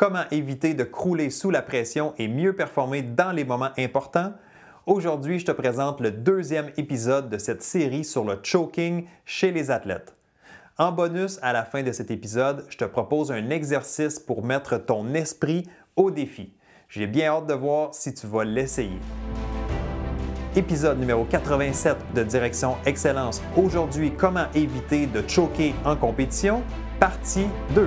comment éviter de crouler sous la pression et mieux performer dans les moments importants? Aujourd'hui, je te présente le deuxième épisode de cette série sur le choking chez les athlètes. En bonus, à la fin de cet épisode, je te propose un exercice pour mettre ton esprit au défi. J'ai bien hâte de voir si tu vas l'essayer. Épisode numéro 87 de Direction Excellence. Aujourd'hui, comment éviter de choquer en compétition, partie 2.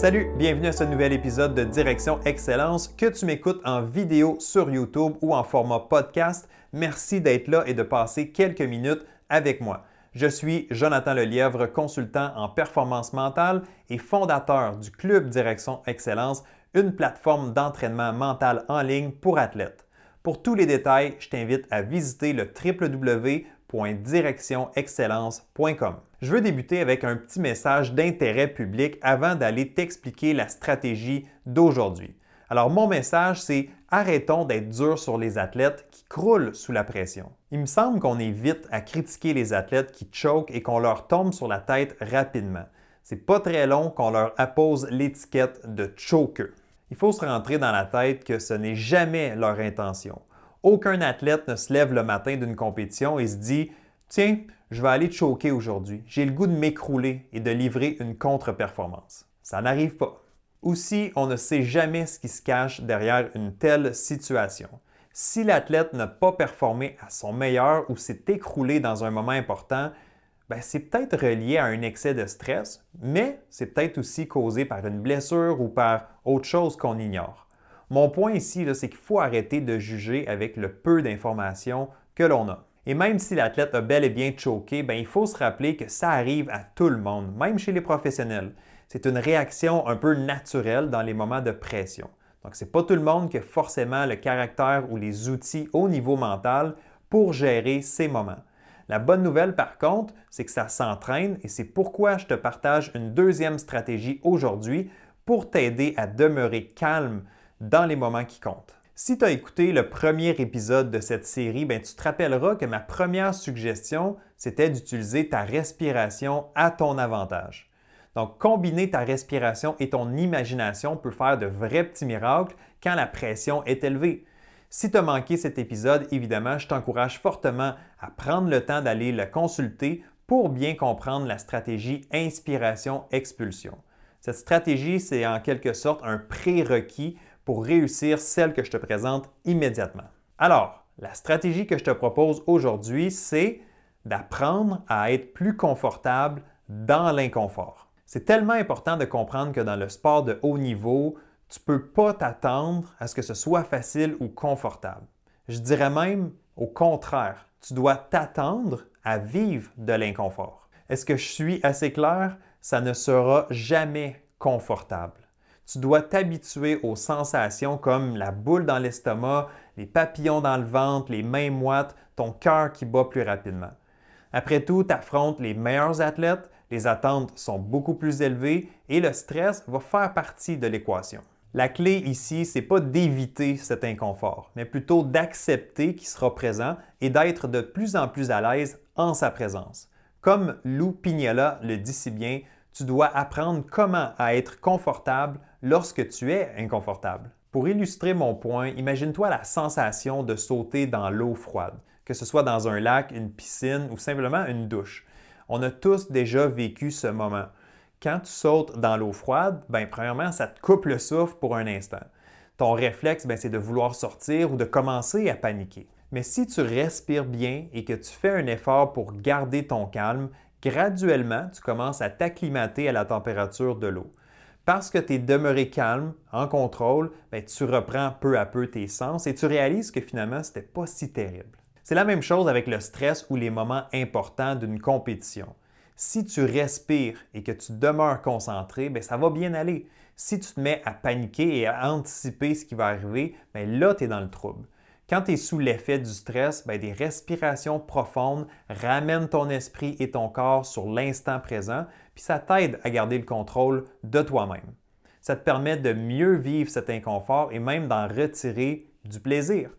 Salut, bienvenue à ce nouvel épisode de Direction Excellence. Que tu m'écoutes en vidéo sur YouTube ou en format podcast, merci d'être là et de passer quelques minutes avec moi. Je suis Jonathan Lelièvre, consultant en performance mentale et fondateur du Club Direction Excellence, une plateforme d'entraînement mental en ligne pour athlètes. Pour tous les détails, je t'invite à visiter le Je veux débuter avec un petit message d'intérêt public avant d'aller t'expliquer la stratégie d'aujourd'hui. Alors mon message, c'est arrêtons d'être durs sur les athlètes qui croulent sous la pression. Il me semble qu'on est vite à critiquer les athlètes qui choquent et qu'on leur tombe sur la tête rapidement. C'est pas très long qu'on leur appose l'étiquette de choker. Il faut se rentrer dans la tête que ce n'est jamais leur intention. Aucun athlète ne se lève le matin d'une compétition et se dit Tiens, je vais aller choquer aujourd'hui. J'ai le goût de m'écrouler et de livrer une contre-performance. Ça n'arrive pas. Aussi, on ne sait jamais ce qui se cache derrière une telle situation. Si l'athlète n'a pas performé à son meilleur ou s'est écroulé dans un moment important, ben, c'est peut-être relié à un excès de stress, mais c'est peut-être aussi causé par une blessure ou par autre chose qu'on ignore. Mon point ici, c'est qu'il faut arrêter de juger avec le peu d'informations que l'on a. Et même si l'athlète a bel et bien choqué, ben, il faut se rappeler que ça arrive à tout le monde, même chez les professionnels. C'est une réaction un peu naturelle dans les moments de pression. Donc, ce n'est pas tout le monde qui a forcément le caractère ou les outils au niveau mental pour gérer ces moments. La bonne nouvelle, par contre, c'est que ça s'entraîne et c'est pourquoi je te partage une deuxième stratégie aujourd'hui pour t'aider à demeurer calme dans les moments qui comptent. Si tu as écouté le premier épisode de cette série, ben, tu te rappelleras que ma première suggestion, c'était d'utiliser ta respiration à ton avantage. Donc, combiner ta respiration et ton imagination peut faire de vrais petits miracles quand la pression est élevée. Si tu as manqué cet épisode, évidemment, je t'encourage fortement à prendre le temps d'aller le consulter pour bien comprendre la stratégie inspiration-expulsion. Cette stratégie, c'est en quelque sorte un prérequis pour réussir celle que je te présente immédiatement. Alors, la stratégie que je te propose aujourd'hui, c'est d'apprendre à être plus confortable dans l'inconfort. C'est tellement important de comprendre que dans le sport de haut niveau, tu ne peux pas t'attendre à ce que ce soit facile ou confortable. Je dirais même au contraire, tu dois t'attendre à vivre de l'inconfort. Est-ce que je suis assez clair? Ça ne sera jamais confortable tu dois t'habituer aux sensations comme la boule dans l'estomac, les papillons dans le ventre, les mains moites, ton cœur qui bat plus rapidement. Après tout, tu affrontes les meilleurs athlètes, les attentes sont beaucoup plus élevées et le stress va faire partie de l'équation. La clé ici, c'est pas d'éviter cet inconfort, mais plutôt d'accepter qu'il sera présent et d'être de plus en plus à l'aise en sa présence. Comme Lou Pignola le dit si bien, tu dois apprendre comment à être confortable lorsque tu es inconfortable. Pour illustrer mon point, imagine-toi la sensation de sauter dans l'eau froide, que ce soit dans un lac, une piscine ou simplement une douche. On a tous déjà vécu ce moment. Quand tu sautes dans l'eau froide, ben, premièrement, ça te coupe le souffle pour un instant. Ton réflexe, ben, c'est de vouloir sortir ou de commencer à paniquer. Mais si tu respires bien et que tu fais un effort pour garder ton calme, graduellement, tu commences à t'acclimater à la température de l'eau. Parce que tu es demeuré calme, en contrôle, ben, tu reprends peu à peu tes sens et tu réalises que finalement, ce n'était pas si terrible. C'est la même chose avec le stress ou les moments importants d'une compétition. Si tu respires et que tu demeures concentré, bien, ça va bien aller. Si tu te mets à paniquer et à anticiper ce qui va arriver, bien, là, tu es dans le trouble. Quand tu es sous l'effet du stress, bien, des respirations profondes ramènent ton esprit et ton corps sur l'instant présent, puis ça t'aide à garder le contrôle de toi-même. Ça te permet de mieux vivre cet inconfort et même d'en retirer du plaisir.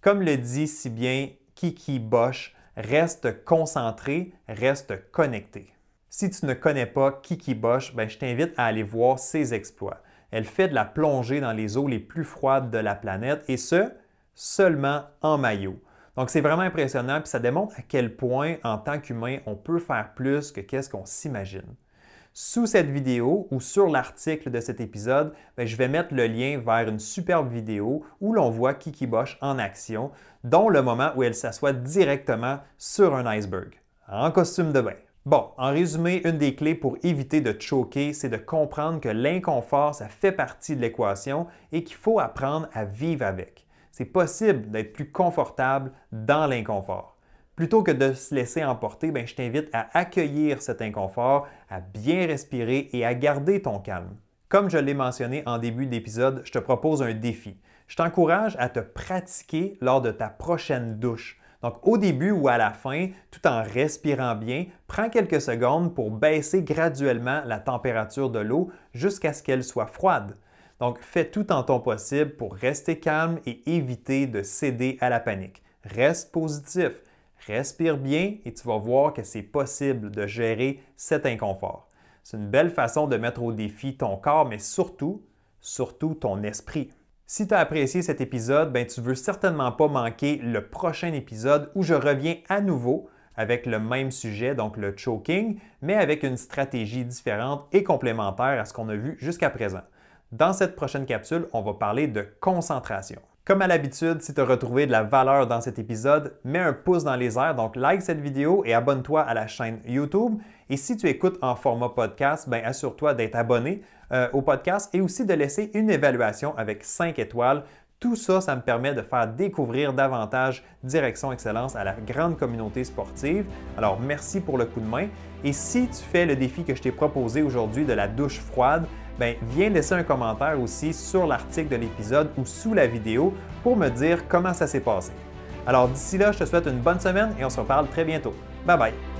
Comme le dit si bien Kiki Bosch, reste concentré, reste connecté. Si tu ne connais pas Kiki Bosch, ben, je t'invite à aller voir ses exploits. Elle fait de la plongée dans les eaux les plus froides de la planète et ce, seulement en maillot. Donc c'est vraiment impressionnant puis ça démontre à quel point en tant qu'humain on peut faire plus que qu'est-ce qu'on s'imagine. Sous cette vidéo ou sur l'article de cet épisode, ben, je vais mettre le lien vers une superbe vidéo où l'on voit Kiki Bosch en action, dont le moment où elle s'assoit directement sur un iceberg, en costume de bain. Bon, en résumé, une des clés pour éviter de choquer, c'est de comprendre que l'inconfort, ça fait partie de l'équation et qu'il faut apprendre à vivre avec. C'est possible d'être plus confortable dans l'inconfort. Plutôt que de se laisser emporter, ben, je t'invite à accueillir cet inconfort, à bien respirer et à garder ton calme. Comme je l'ai mentionné en début d'épisode, je te propose un défi. Je t'encourage à te pratiquer lors de ta prochaine douche. Donc au début ou à la fin, tout en respirant bien, prends quelques secondes pour baisser graduellement la température de l'eau jusqu'à ce qu'elle soit froide. Donc fais tout en ton possible pour rester calme et éviter de céder à la panique. Reste positif. Respire bien et tu vas voir que c'est possible de gérer cet inconfort. C'est une belle façon de mettre au défi ton corps, mais surtout, surtout ton esprit. Si tu as apprécié cet épisode, ben, tu ne veux certainement pas manquer le prochain épisode où je reviens à nouveau avec le même sujet, donc le choking, mais avec une stratégie différente et complémentaire à ce qu'on a vu jusqu'à présent. Dans cette prochaine capsule, on va parler de concentration. Comme à l'habitude, si tu as retrouvé de la valeur dans cet épisode, mets un pouce dans les airs, donc like cette vidéo et abonne-toi à la chaîne YouTube. Et si tu écoutes en format podcast, ben assure-toi d'être abonné euh, au podcast et aussi de laisser une évaluation avec 5 étoiles. Tout ça, ça me permet de faire découvrir davantage Direction Excellence à la grande communauté sportive. Alors, merci pour le coup de main. Et si tu fais le défi que je t'ai proposé aujourd'hui de la douche froide, ben, viens laisser un commentaire aussi sur l'article de l'épisode ou sous la vidéo pour me dire comment ça s'est passé. Alors d'ici là, je te souhaite une bonne semaine et on se reparle très bientôt. Bye bye!